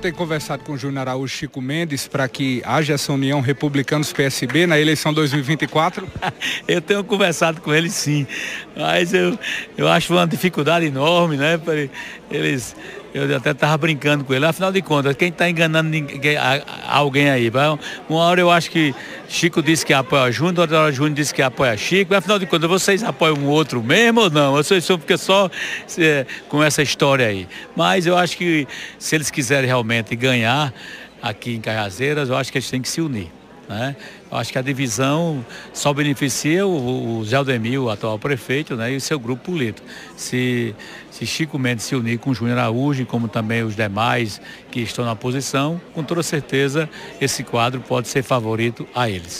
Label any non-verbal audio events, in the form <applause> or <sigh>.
Tem conversado com o Júnior Araújo Chico Mendes para que haja essa união republicanos-PSB na eleição 2024? <laughs> eu tenho conversado com eles sim, mas eu, eu acho uma dificuldade enorme, né? Eles, eu até estava brincando com ele. Afinal de contas, quem está enganando ninguém, alguém aí? Uma hora eu acho que Chico disse que apoia Júnior, outra hora Júnior disse que apoia Chico. Afinal de contas, vocês apoiam um outro mesmo ou não? Vocês só fica só é, com essa história aí. Mas eu acho que se eles quiserem realmente ganhar aqui em Cajazeiras, eu acho que eles têm que se unir. Né? Eu acho que a divisão só beneficia o, o Zé Aldemir, o atual prefeito, né? e o seu grupo político. Se, se Chico Mendes se unir com o Júnior Araújo, como também os demais que estão na posição, com toda certeza esse quadro pode ser favorito a eles.